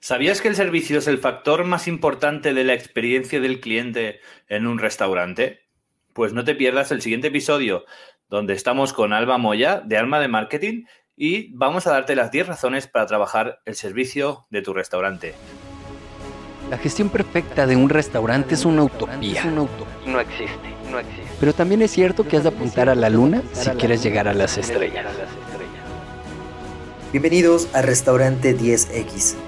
¿Sabías que el servicio es el factor más importante de la experiencia del cliente en un restaurante? Pues no te pierdas el siguiente episodio, donde estamos con Alba Moya de Alma de Marketing y vamos a darte las 10 razones para trabajar el servicio de tu restaurante. La gestión perfecta de un restaurante es una utopía. No existe, no existe. Pero también es cierto que has de apuntar a la luna si quieres llegar a las estrellas. Bienvenidos a Restaurante 10X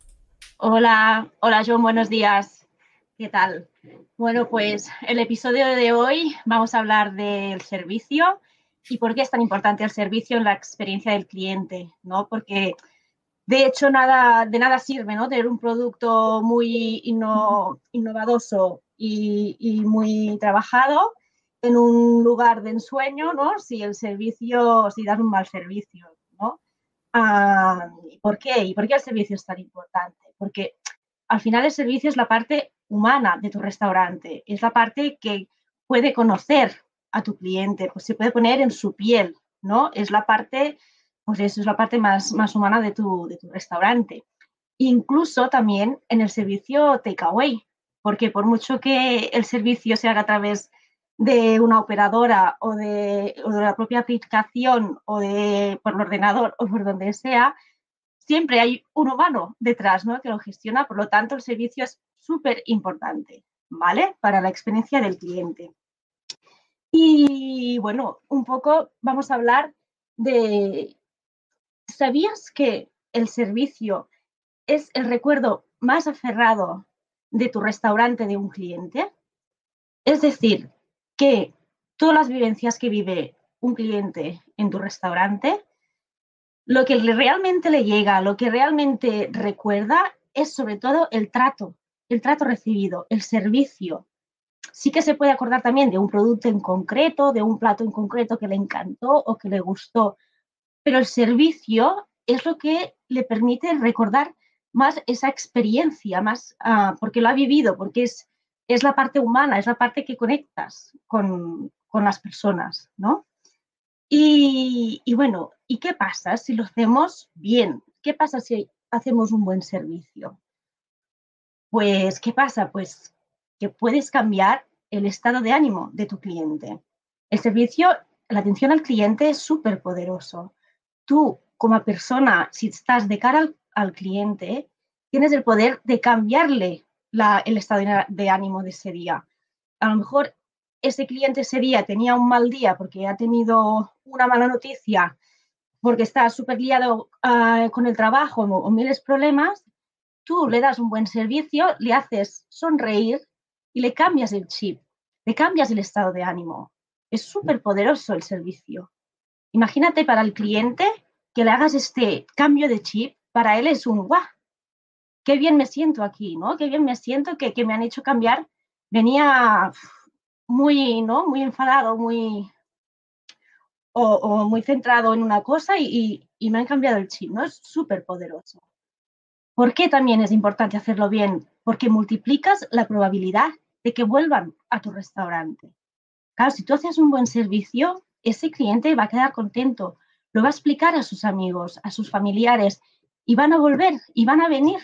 Hola, hola John, buenos días. ¿Qué tal? Bueno, pues el episodio de hoy vamos a hablar del servicio y por qué es tan importante el servicio en la experiencia del cliente, ¿no? Porque de hecho nada, de nada sirve, ¿no? Tener un producto muy innovadoso y, y, muy trabajado en un lugar de ensueño, ¿no? Si el servicio, si das un mal servicio. Ah, ¿Por qué? ¿Y por qué el servicio es tan importante? Porque al final el servicio es la parte humana de tu restaurante, es la parte que puede conocer a tu cliente, pues se puede poner en su piel, ¿no? Es la parte, pues eso es la parte más, más humana de tu, de tu restaurante. Incluso también en el servicio takeaway, porque por mucho que el servicio se haga a través de una operadora o de, la propia aplicación o de por el ordenador o por donde sea, siempre hay un humano detrás ¿no? que lo gestiona, por lo tanto el servicio es súper importante, ¿vale? Para la experiencia del cliente. Y bueno, un poco vamos a hablar de, ¿sabías que el servicio es el recuerdo más aferrado de tu restaurante de un cliente? Es decir, que todas las vivencias que vive un cliente en tu restaurante, lo que realmente le llega, lo que realmente recuerda es sobre todo el trato, el trato recibido, el servicio. Sí que se puede acordar también de un producto en concreto, de un plato en concreto que le encantó o que le gustó, pero el servicio es lo que le permite recordar más esa experiencia, más uh, porque lo ha vivido, porque es es la parte humana, es la parte que conectas con, las personas, ¿no? Y, bueno, ¿y qué pasa si lo hacemos bien? ¿Qué pasa si hacemos un buen servicio? Pues, ¿qué pasa? Pues que puedes cambiar el estado de ánimo de tu cliente. El servicio, la atención al cliente es súper poderoso. Tú, como persona, si estás de cara al cliente, tienes el poder de cambiarle el estado de ánimo de ese día. A lo mejor ese cliente ese día tenía un mal día porque ha tenido una mala noticia, porque está súper liado uh, con el trabajo o, o miles de problemas, tú le das un buen servicio, le haces sonreír y le cambias el chip, le cambias el estado de ánimo. Es súper poderoso el servicio. Imagínate para el cliente que le hagas este cambio de chip, para él es un guau, qué bien me siento aquí, ¿no? Qué bien me siento que, me han hecho cambiar. Venía muy, ¿no? Muy enfadado, muy... O, muy centrado en una cosa y, me han cambiado el chip, ¿no? Es súper poderoso. ¿Por qué también es importante hacerlo bien? Porque multiplicas la probabilidad de que vuelvan a tu restaurante. Claro, si tú haces un buen servicio, ese cliente va a quedar contento, lo va a explicar a sus amigos, a sus familiares y van a volver y van a venir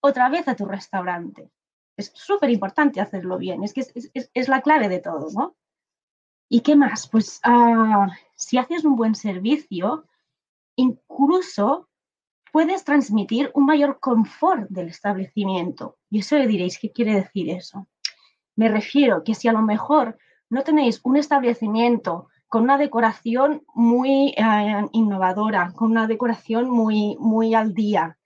otra vez a tu restaurante. Es súper importante hacerlo bien, es que es, la clave de todo, ¿no? ¿Y qué más? Pues ah, si haces un buen servicio, incluso puedes transmitir un mayor confort del establecimiento. Y eso le diréis, ¿qué quiere decir eso? Me refiero que si a lo mejor no tenéis un establecimiento con una decoración muy eh, innovadora, con una decoración muy, muy al día,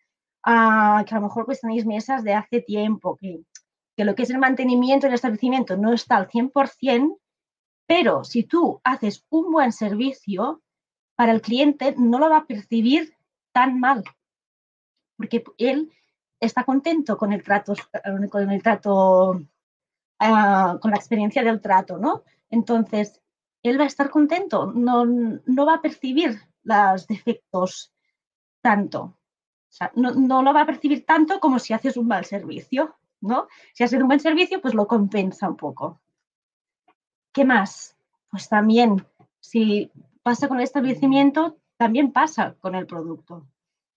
que a lo mejor pues tenéis mesas de hace tiempo, que, que lo que es el mantenimiento del establecimiento no está al 100%, pero si tú haces un buen servicio, para el cliente no lo va a percibir tan mal, porque él está contento con el trato, con el trato, ah, con la experiencia del trato, ¿no? Entonces, él va a estar contento, no, no va a percibir los defectos tanto. O sea, no, no, lo va a percibir tanto como si haces un mal servicio, ¿no? Si haces un buen servicio, pues lo compensa un poco. ¿Qué más? Pues también, si pasa con el establecimiento, también pasa con el producto.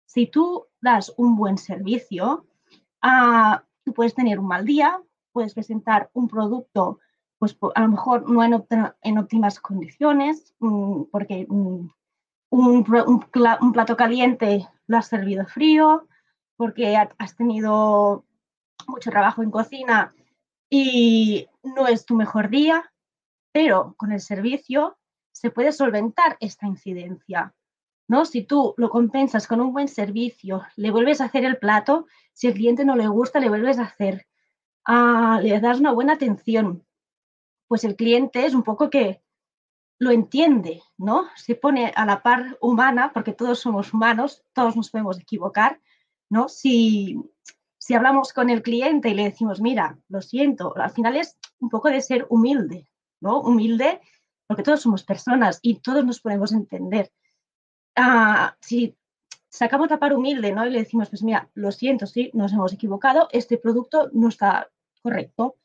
Si tú das un buen servicio, uh, tú puedes tener un mal día, puedes presentar un producto, pues a lo mejor no en, óptimas condiciones, mmm, porque mmm, un, plato caliente lo has servido frío, porque has tenido mucho trabajo en cocina y no es tu mejor día, pero con el servicio se puede solventar esta incidencia. ¿no? Si tú lo compensas con un buen servicio, le vuelves a hacer el plato, si el cliente no le gusta, le vuelves a hacer, ah, le das una buena atención, pues el cliente es un poco que lo entiende, ¿no? Se pone a la par humana, porque todos somos humanos, todos nos podemos equivocar, ¿no? Si, si hablamos con el cliente y le decimos, mira, lo siento, al final es un poco de ser humilde, ¿no? Humilde, porque todos somos personas y todos nos podemos entender ah, si sacamos la par humilde ¿no? y le decimos, pues mira, lo siento, sí, nos hemos equivocado, este producto no está correcto,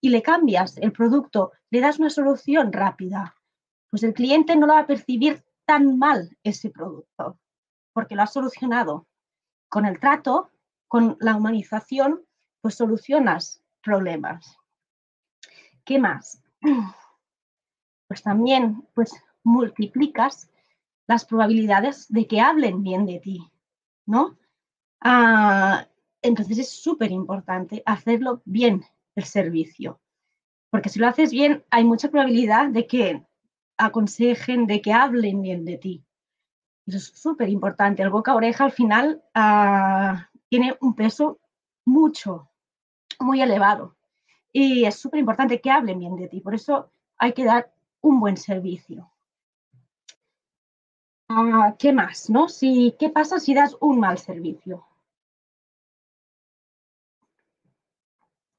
y le cambias el producto, le das una solución rápida, pues el cliente no lo va a percibir tan mal ese producto, porque lo ha solucionado. Con el trato, con la humanización, pues solucionas problemas. ¿Qué más? Pues también, pues multiplicas las probabilidades de que hablen bien de ti, ¿no? Ah, entonces es súper importante hacerlo bien el servicio, porque si lo haces bien hay mucha probabilidad de que aconsejen, de que hablen bien de ti. Eso es súper importante. El boca oreja al final ah, tiene un peso mucho, muy elevado. Y es súper importante que hablen bien de ti. Por eso hay que dar un buen servicio. Ah, ¿Qué más? ¿no? Si, ¿Qué pasa si das un mal servicio?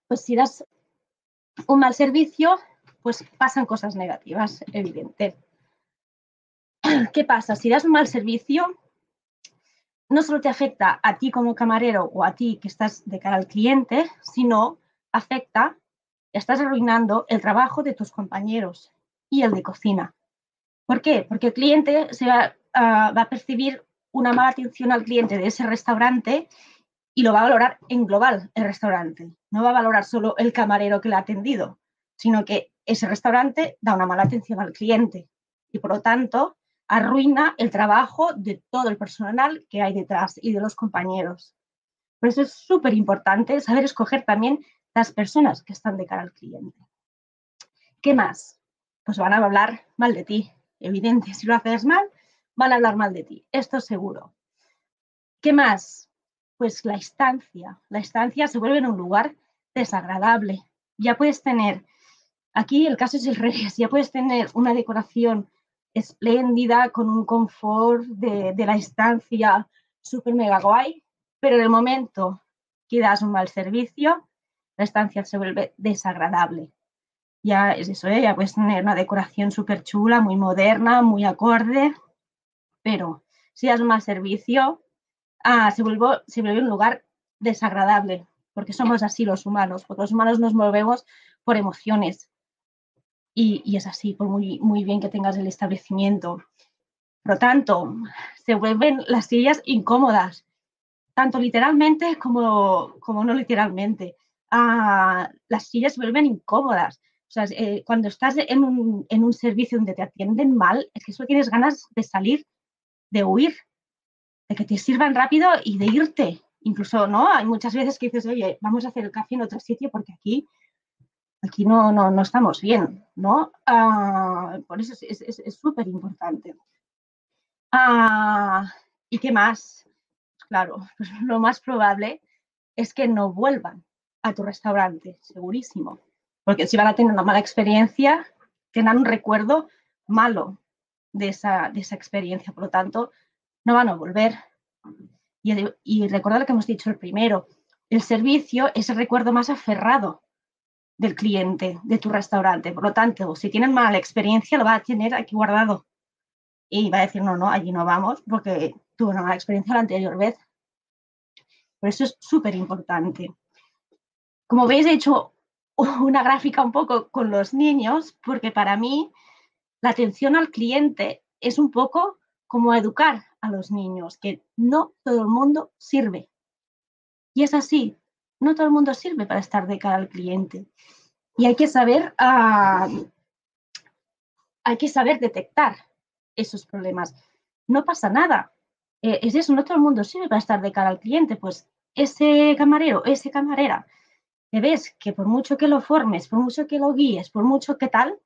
Pues si das un mal servicio, pues pasan cosas negativas, evidente. ¿Qué pasa? Si das un mal servicio, no solo te afecta a ti como camarero o a ti que estás de cara al cliente, sino afecta, estás arruinando el trabajo de tus compañeros y el de cocina. ¿Por qué? Porque el cliente se va, uh, va a percibir una mala atención al cliente de ese restaurante y lo va a valorar en global el restaurante. No va a valorar solo el camarero que le ha atendido, sino que ese restaurante da una mala atención al cliente y por lo tanto arruina el trabajo de todo el personal que hay detrás y de los compañeros. Por eso es súper importante saber escoger también las personas que están de cara al cliente. ¿Qué más? Pues van a hablar mal de ti, evidente. Si lo haces mal, van a hablar mal de ti, esto es seguro. ¿Qué más? Pues la estancia. La estancia se vuelve en un lugar desagradable. Ya puedes tener, aquí el caso es el revés, ya puedes tener una decoración espléndida con un confort de, la estancia súper mega guay, pero en el momento que das un mal servicio, la estancia se vuelve desagradable. Ya es eso, ¿eh? ya puedes tener una decoración súper chula, muy moderna, muy acorde, pero si das un mal servicio, ah, se, vuelve, se vuelve un lugar desagradable, porque somos así los humanos, porque los humanos nos movemos por emociones. Y, y es así, por muy, muy bien que tengas el establecimiento. Por lo tanto, se vuelven las sillas incómodas, tanto literalmente como, como no literalmente. Ah, las sillas se vuelven incómodas. O sea, eh, cuando estás en un, en un, servicio donde te atienden mal, es que solo tienes ganas de salir de huir, de que te sirvan rápido y de irte. Incluso, ¿no? Hay muchas veces que dices, oye, vamos a hacer el café en otro sitio porque aquí, aquí no, no, no estamos bien, ¿no? Uh, por eso es súper importante. Uh, ¿Y qué más? Claro, pues lo más probable es que no vuelvan a tu restaurante, segurísimo. Porque si van a tener una mala experiencia, tengan un recuerdo malo de esa, de esa experiencia. Por lo tanto, no van a volver. Y, y recordar lo que hemos dicho el primero, el servicio es el recuerdo más aferrado del cliente, de tu restaurante. Por lo tanto, si tienen mala experiencia, lo va a tener aquí guardado. Y va a decir, no, no, allí no vamos porque tuvo una mala experiencia la anterior vez. Por eso es súper importante. Como veis, he hecho una gráfica un poco con los niños, porque para mí la atención al cliente es un poco como educar a los niños, que no todo el mundo sirve. Y es así, no todo el mundo sirve para estar de cara al cliente. Y hay que saber, ah, hay que saber detectar esos problemas. No pasa nada. Eh, es eso, no todo el mundo sirve para estar de cara al cliente. Pues ese camarero, ese camarera, que ves que por mucho que lo formes, por mucho que lo guíes, por mucho que tal,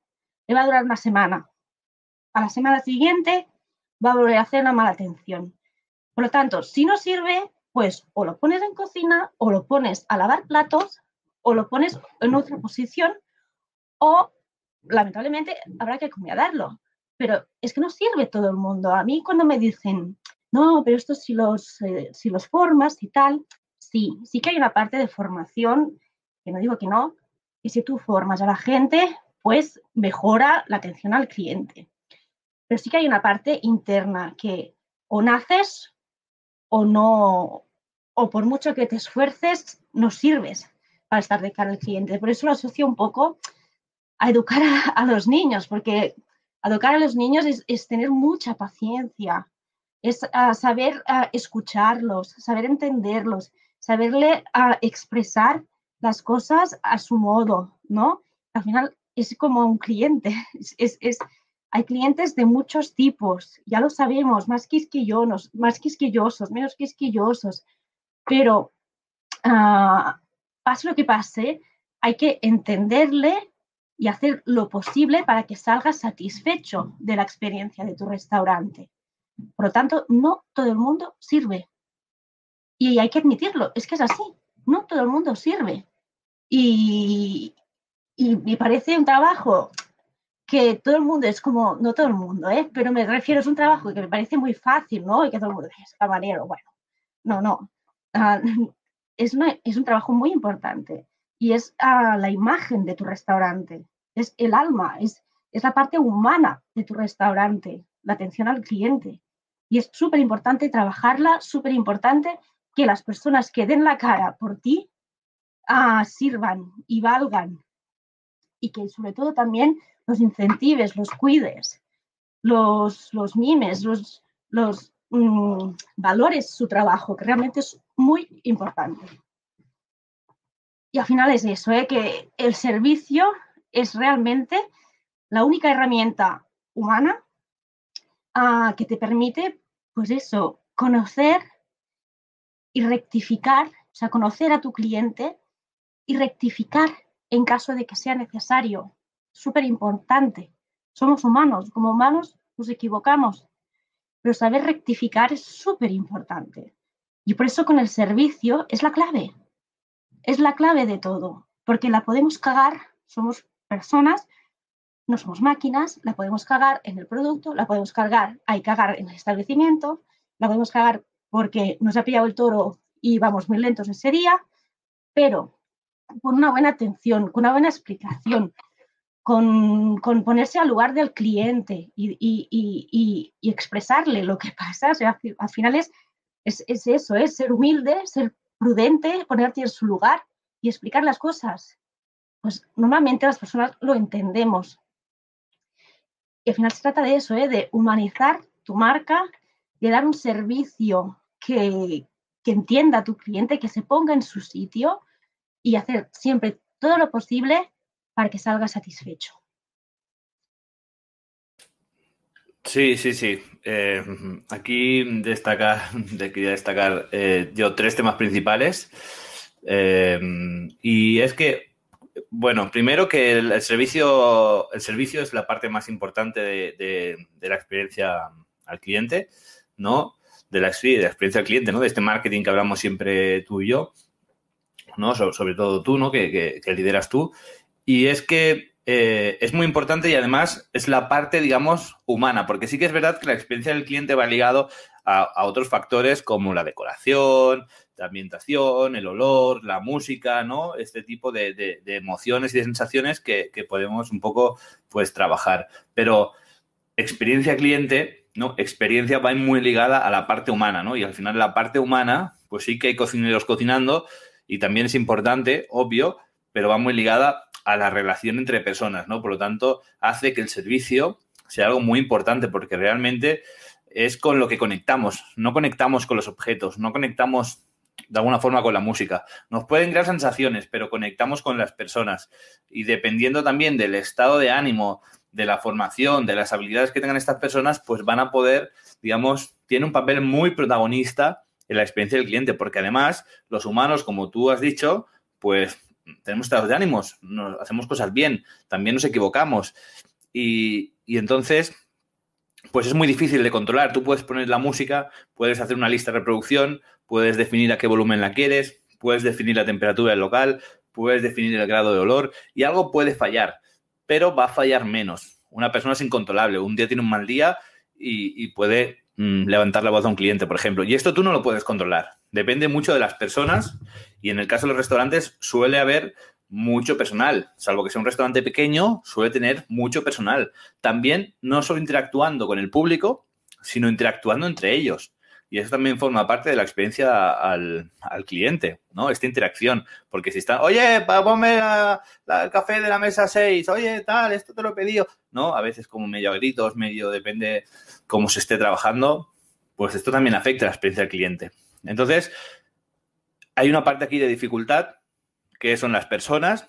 le va a durar una semana. A la semana siguiente va a volver a hacer una mala atención. Por lo tanto, si no sirve, pues o lo pones en cocina, o lo pones a lavar platos, o lo pones en otra posición, o lamentablemente habrá que acomodarlo. Pero es que no sirve todo el mundo. A mí cuando me dicen, no, pero esto si los, eh, si los formas y tal, sí, sí que hay una parte de formación, que no digo que no, y si tú formas a la gente, pues mejora la atención al cliente. Pero sí que hay una parte interna que o naces o no, o por mucho que te esfuerces, no sirves para estar de cara al cliente. Por eso lo asocio un poco a educar a, los niños, porque educar a los niños es, tener mucha paciencia, es saber escucharlos, saber entenderlos, saberle expresar las cosas a su modo, ¿no? Al final es como un cliente, es, hay clientes de muchos tipos, ya lo sabemos, más quisquillosos, más quisquillosos, menos quisquillosos, pero uh, pase lo que pase, hay que entenderle y hacer lo posible para que salga satisfecho de la experiencia de tu restaurante. Por lo tanto, no todo el mundo sirve. Y hay que admitirlo, es que es así, no todo el mundo sirve. Y, y me parece un trabajo que todo el mundo es como, no todo el mundo, ¿eh? pero me refiero, es un trabajo que me parece muy fácil, ¿no? Y que todo el mundo es camarero, bueno, no, no. Ah, es, es un trabajo muy importante y es uh, la imagen de tu restaurante, es el alma, es, es la parte humana de tu restaurante, la atención al cliente. Y es súper importante trabajarla, súper importante que las personas que den la cara por ti uh, sirvan y valgan. Y que sobre todo también los incentives, los cuides, los, los mimes, los, los mm, valores su trabajo, que realmente es muy importante. Y al final es eso, ¿eh? que el servicio es realmente la única herramienta humana ah, que te permite, pues eso, conocer y rectificar, o sea, conocer a tu cliente y rectificar en caso de que sea necesario súper importante. Somos humanos, como humanos nos equivocamos, pero saber rectificar es súper importante. Y por eso con el servicio es la clave, es la clave de todo, porque la podemos cagar, somos personas, no somos máquinas, la podemos cagar en el producto, la podemos cargar, hay cagar en el establecimiento, la podemos cagar porque nos ha pillado el toro y vamos muy lentos ese día, pero con una buena atención, con una buena explicación, con, ponerse al lugar del cliente y, expresarle lo que pasa. O sea, al final es, es, eso, es ser humilde, ser prudente, ponerte en su lugar y explicar las cosas. Pues normalmente las personas lo entendemos. Y al final se trata de eso, ¿eh? de humanizar tu marca, de dar un servicio que, que entienda a tu cliente, que se ponga en su sitio y hacer siempre todo lo posible para que salga satisfecho. Sí, sí, sí. Eh, aquí destacar, quería destacar eh, yo tres temas principales. Eh, y es que, bueno, primero que el, servicio, el servicio es la parte más importante de, la experiencia al cliente, ¿no? De la, de la, experiencia al cliente, ¿no? De este marketing que hablamos siempre tú y yo, ¿no? sobre todo tú, ¿no? que lideras tú. Y es que eh, es muy importante y además es la parte, digamos, humana, porque sí que es verdad que la experiencia del cliente va ligado a, otros factores como la decoración, la ambientación, el olor, la música, ¿no? Este tipo de, emociones y de sensaciones que, que, podemos un poco, pues, trabajar. Pero experiencia cliente, ¿no? Experiencia va muy ligada a la parte humana, ¿no? Y al final la parte humana, pues sí que hay cocineros cocinando y también es importante, obvio, pero va muy ligada a la relación entre personas, ¿no? Por lo tanto, hace que el servicio sea algo muy importante porque realmente es con lo que conectamos, no conectamos con los objetos, no conectamos de alguna forma con la música. Nos pueden crear sensaciones, pero conectamos con las personas. Y dependiendo también del estado de ánimo, de la formación, de las habilidades que tengan estas personas, pues van a poder, digamos, tiene un papel muy protagonista en la experiencia del cliente, porque además los humanos, como tú has dicho, pues tenemos estados de ánimos, nos, hacemos cosas bien, también nos equivocamos. Y, y entonces, pues es muy difícil de controlar. Tú puedes poner la música, puedes hacer una lista de reproducción, puedes definir a qué volumen la quieres, puedes definir la temperatura del local, puedes definir el grado de olor y algo puede fallar, pero va a fallar menos. Una persona es incontrolable, un día tiene un mal día y, puede mm, levantar la voz a un cliente, por ejemplo. Y esto tú no lo puedes controlar. Depende mucho de las personas y en el caso de los restaurantes suele haber mucho personal, salvo que sea un restaurante pequeño, suele tener mucho personal. También no solo interactuando con el público, sino interactuando entre ellos. Y eso también forma parte de la experiencia al, cliente, ¿no? Esta interacción. Porque si está, oye, ponme el café de la mesa 6, oye, tal, esto te lo he pedido. ¿No? A veces como medio a gritos, medio depende cómo se esté trabajando, pues esto también afecta la experiencia del cliente. Entonces, hay una parte aquí de dificultad, que son las personas,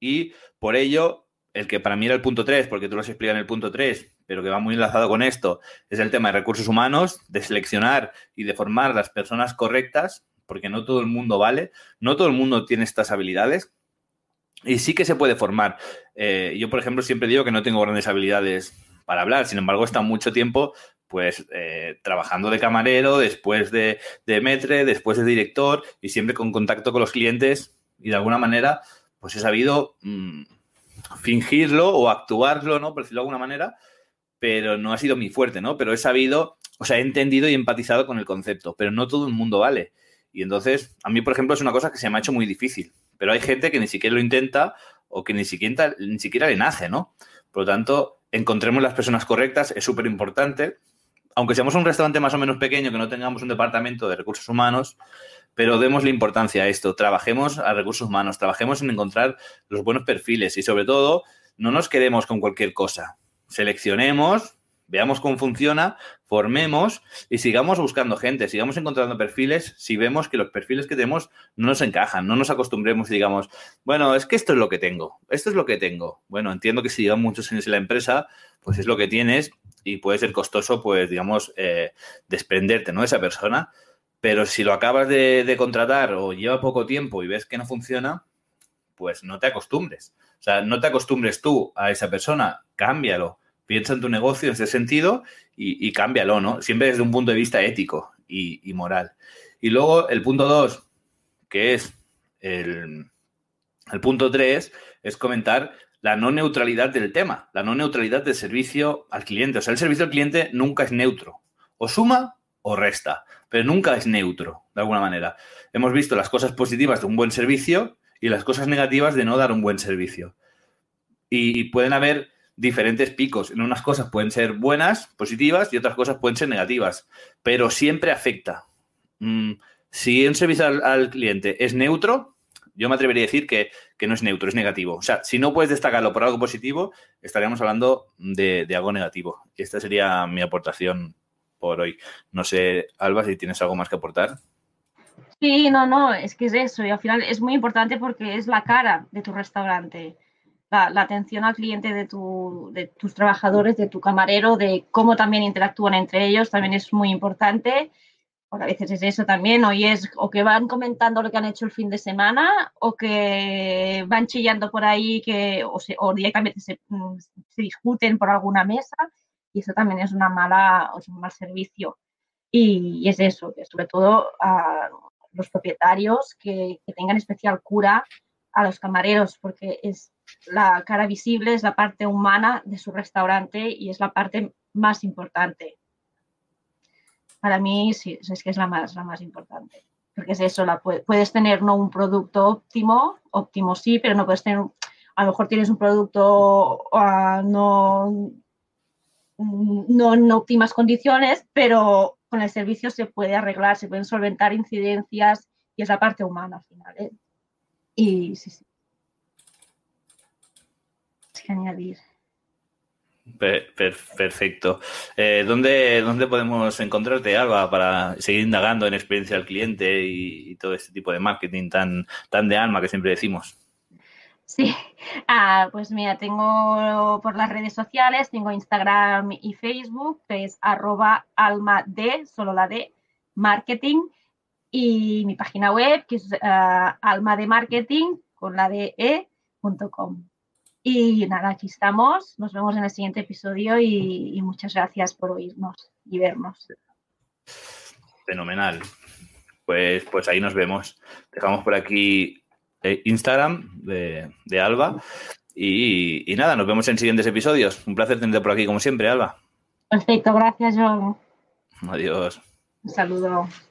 y por ello, el que para mí era el punto 3, porque tú lo has explicado en el punto 3, pero que va muy enlazado con esto, es el tema de recursos humanos, de seleccionar y de formar las personas correctas, porque no todo el mundo vale, no todo el mundo tiene estas habilidades. Y sí que se puede formar. Eh, yo, por ejemplo, siempre digo que no tengo grandes habilidades para hablar, sin embargo, he estado mucho tiempo pues eh, trabajando de camarero, después de, de metre, después de director y siempre con contacto con los clientes y de alguna manera pues he sabido mm, fingirlo o actuarlo, ¿no? Por decirlo de alguna manera, pero no ha sido mi fuerte, ¿no? Pero he sabido, o sea, he entendido y empatizado con el concepto, pero no todo el mundo vale. Y entonces, a mí, por ejemplo, es una cosa que se me ha hecho muy difícil, pero hay gente que ni siquiera lo intenta o que ni siquiera, ni siquiera le nace, ¿no? Por lo tanto, encontremos las personas correctas, es súper importante. Aunque seamos un restaurante más o menos pequeño, que no tengamos un departamento de recursos humanos, pero demos la importancia a esto, trabajemos a recursos humanos, trabajemos en encontrar los buenos perfiles y sobre todo, no nos quedemos con cualquier cosa seleccionemos, veamos cómo funciona, formemos y sigamos buscando gente, sigamos encontrando perfiles si vemos que los perfiles que tenemos no nos encajan, no nos acostumbremos y digamos, bueno, es que esto es lo que tengo, esto es lo que tengo. Bueno, entiendo que si llevan muchos años en la empresa, pues es lo que tienes y puede ser costoso, pues digamos, eh, desprenderte, ¿no? De esa persona. Pero si lo acabas de contratar o lleva poco tiempo y ves que no funciona, pues no te acostumbres. O sea, no te acostumbres tú a esa persona, cámbialo. Piensa en tu negocio en ese sentido y, cámbialo, ¿no? Siempre desde un punto de vista ético y, moral. Y luego el punto dos, que es el, el punto tres, es comentar la no neutralidad del tema, la no neutralidad del servicio al cliente. O sea, el servicio al cliente nunca es neutro. O suma o resta, pero nunca es neutro, de alguna manera. Hemos visto las cosas positivas de un buen servicio y las cosas negativas de no dar un buen servicio. Y, pueden haber diferentes picos. En unas cosas pueden ser buenas, positivas, y otras cosas pueden ser negativas, pero siempre afecta. Mm, si un servicio al, cliente es neutro, yo me atrevería a decir que, no es neutro, es negativo. O sea, si no puedes destacarlo por algo positivo, estaríamos hablando de, de algo negativo. Esta sería mi aportación por hoy. No sé, Alba, si tienes algo más que aportar. Sí, no, no, es que es eso. Y al final es muy importante porque es la cara de tu restaurante. La, atención al cliente de, tu, de tus trabajadores, de tu camarero, de cómo también interactúan entre ellos, también es muy importante. Porque a veces es eso también, hoy es o que van comentando lo que han hecho el fin de semana o que van chillando por ahí que, o, se, o directamente se, mm, se, discuten por alguna mesa y eso también es una mala, es un mal servicio. Y, es eso, que sobre todo a, los propietarios que, tengan especial cura a los camareros, porque es la cara visible, es la parte humana de su restaurante y es la parte más importante. para mí sí, es que es la más, la más importante. Porque es eso, la, puedes tener no un producto óptimo, óptimo sí, pero no puedes tener, a lo mejor tienes un producto uh, no, no en óptimas condiciones, pero con el servicio se puede arreglar, se pueden solventar incidencias y es la parte humana al final. ¿eh? Y sí, sí. Sin añadir perfecto. Eh, ¿dónde, ¿dónde, podemos encontrarte, Alba, para seguir indagando en experiencia del cliente y, todo este tipo de marketing tan, tan de alma que siempre decimos? Sí, ah, pues mira, tengo por las redes sociales, tengo Instagram y Facebook, que es arroba alma de, solo la de, marketing, y mi página web, que es uh, alma de marketing, con la de e.com. Y nada, aquí estamos. Nos vemos en el siguiente episodio y, muchas gracias por oírnos y vernos. Fenomenal. Pues, pues ahí nos vemos. Dejamos por aquí eh, Instagram de, Alba. Y, y, nada, nos vemos en siguientes episodios. Un placer tenerte por aquí, como siempre, Alba. Perfecto, gracias, John. Adiós. Un saludo.